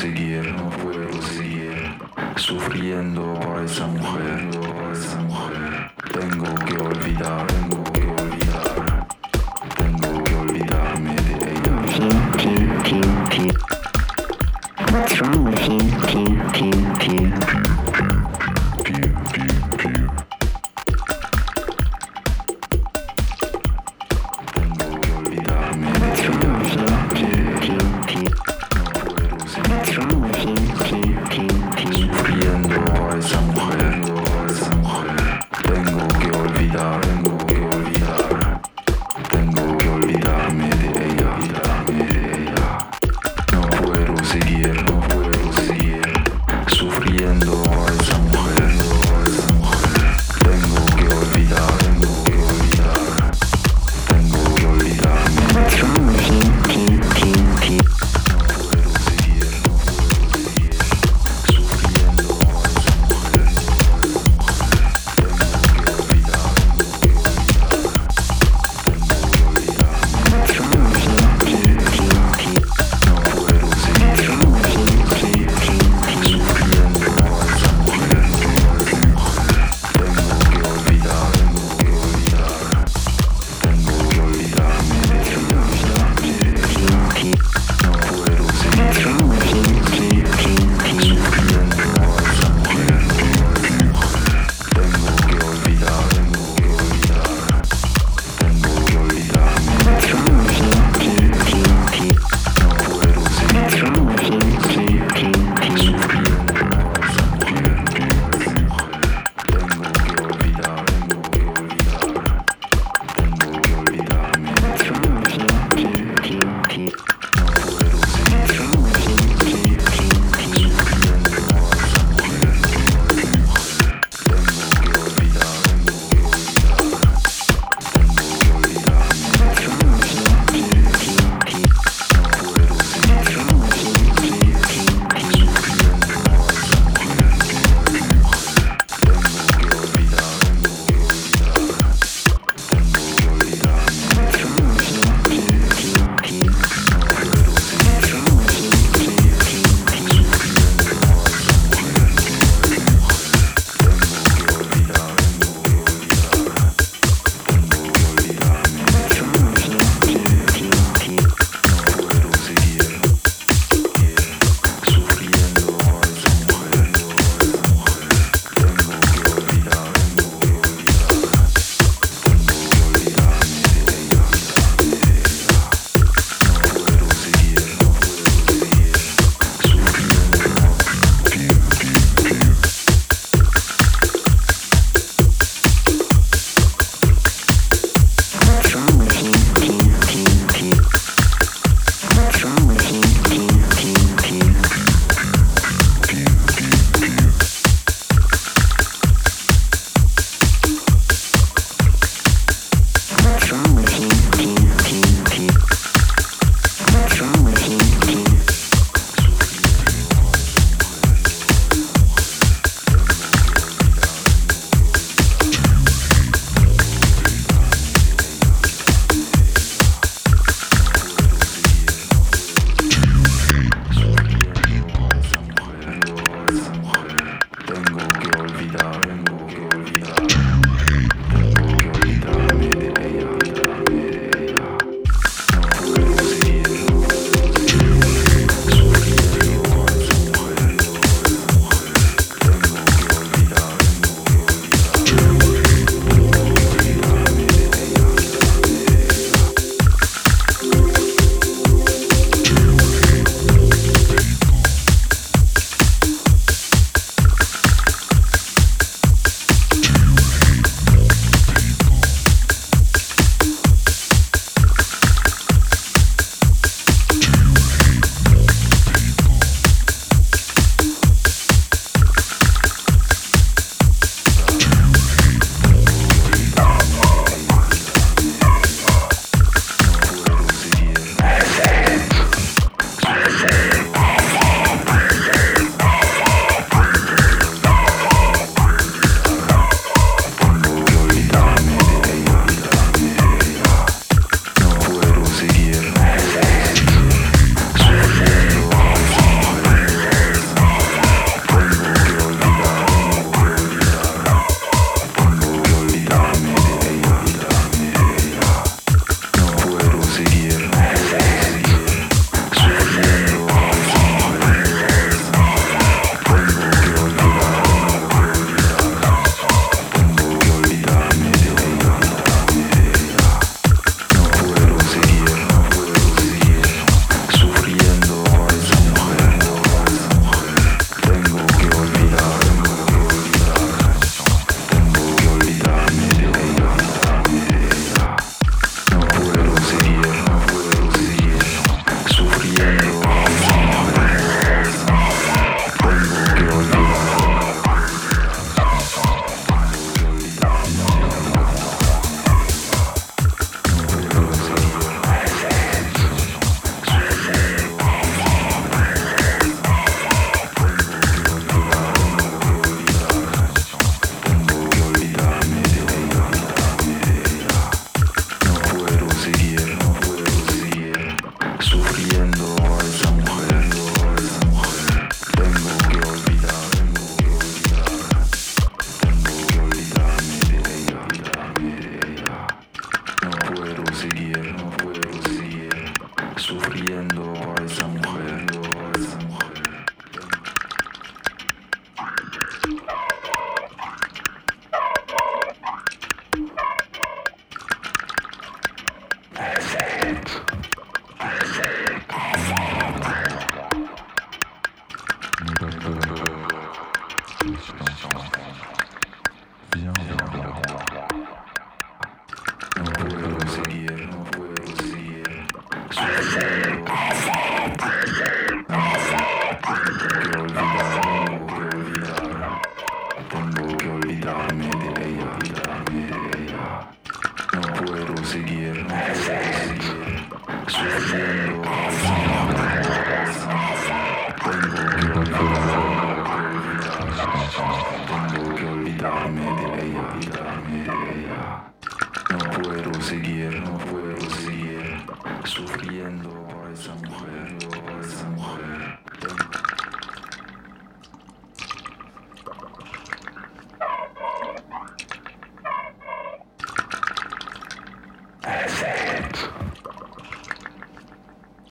seguir, no puedo seguir sufriendo por esa mujer, por esa mujer. Tengo que olvidar, tengo door somewhere.